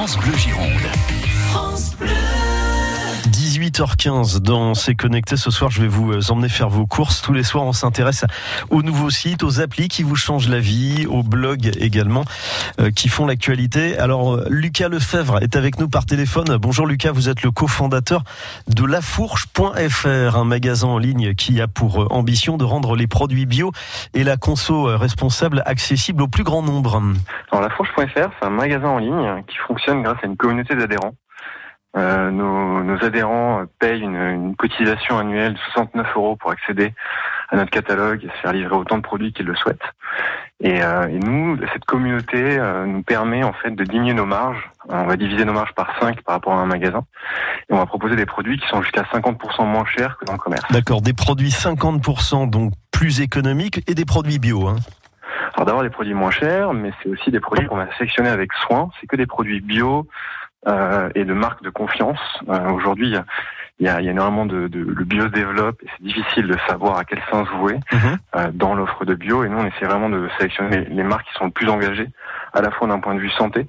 France Bleu Gironde. 18h15 dans C'est Connecté. Ce soir, je vais vous euh, emmener faire vos courses. Tous les soirs, on s'intéresse aux nouveaux sites, aux applis qui vous changent la vie, aux blogs également euh, qui font l'actualité. Alors, euh, Lucas Lefebvre est avec nous par téléphone. Bonjour Lucas, vous êtes le cofondateur de lafourche.fr, un magasin en ligne qui a pour ambition de rendre les produits bio et la conso responsable accessibles au plus grand nombre. Alors, lafourche.fr, c'est un magasin en ligne qui fonctionne grâce à une communauté d'adhérents. Euh, nos, nos, adhérents payent une, une, cotisation annuelle de 69 euros pour accéder à notre catalogue et se faire livrer autant de produits qu'ils le souhaitent. Et, euh, et, nous, cette communauté euh, nous permet en fait de diminuer nos marges. On va diviser nos marges par 5 par rapport à un magasin. Et on va proposer des produits qui sont jusqu'à 50% moins chers que dans le commerce. D'accord, des produits 50% donc plus économiques et des produits bio. Hein. Alors d'abord des produits moins chers, mais c'est aussi des produits qu'on va sélectionner avec soin. C'est que des produits bio, et de marques de confiance. Euh, Aujourd'hui, il y a, il y a énormément de, de, le bio se développe et c'est difficile de savoir à quel sens jouer Mhm. euh, dans l'offre de bio. Et nous, on essaie vraiment de sélectionner les, les marques qui sont le plus engagées, à la fois d'un point de vue santé,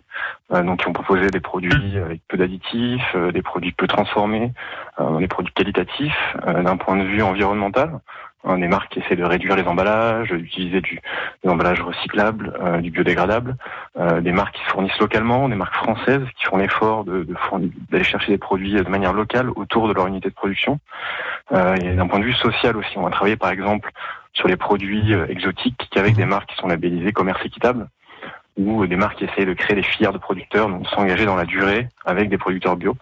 euh, donc qui ont proposé des produits avec peu d'additifs, euh, des produits peu transformés, euh, des produits qualitatifs, euh, d'un point de vue environnemental. des marques qui essaient de réduire les emballages, d'utiliser du, des emballages recyclables, euh, du biodégradable, euh, des marques qui se fournissent localement, des marques françaises qui font l'effort de, de d'aller chercher des produits de manière locale autour de leur unité de production. Euh, et d'un point de vue social aussi, on va travailler par exemple sur les produits exotiques avec des marques qui sont labellisées commerce équitable ou des marques qui essayent de créer des filières de producteurs, donc s'engager dans la durée avec des producteurs bio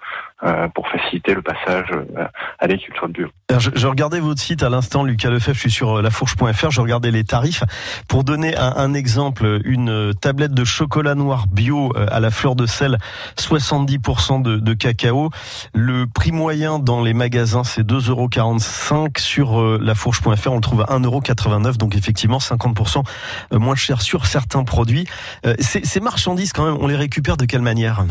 euh, pour faciliter le passage euh, à l'agriculture bio. Alors, Je, je regardais votre site à l'instant, Lucas Lefebvre, je suis sur euh, lafourche.fr, je regardais les tarifs. Pour donner un, un exemple, une euh, tablette de chocolat noir bio euh, à la fleur de sel, 70% de, de cacao. Le prix moyen dans les magasins, c'est 2,45 Sur euh, lafourche.fr, on le trouve à 1,89 donc effectivement 50% moins cher sur certains produits. Ces, ces marchandises, quand même, on les récupère de quelle manière?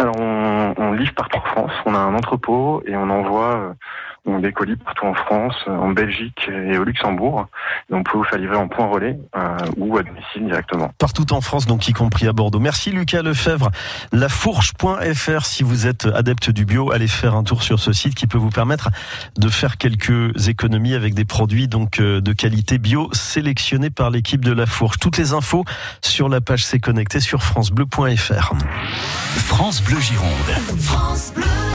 Alors on, on livre partout en France, on a un entrepôt et on envoie on des colis partout en France, euh, en Belgique et au Luxembourg. Et on peut vous faire livrer en point relais euh, ou à domicile directement. partout en France, donc y compris à Bordeaux. Merci Lucas Lefebvre. Lafourche.fr, si vous êtes adepte du bio, allez faire un tour sur ce site qui peut vous permettre de faire quelques économies avec des produits donc euh, de qualité bio sélectionnés par l'équipe de La Fourche. Toutes les infos sur la page C'est connecté sur francebleu.fr. France Bleu Gironde. France Bleu.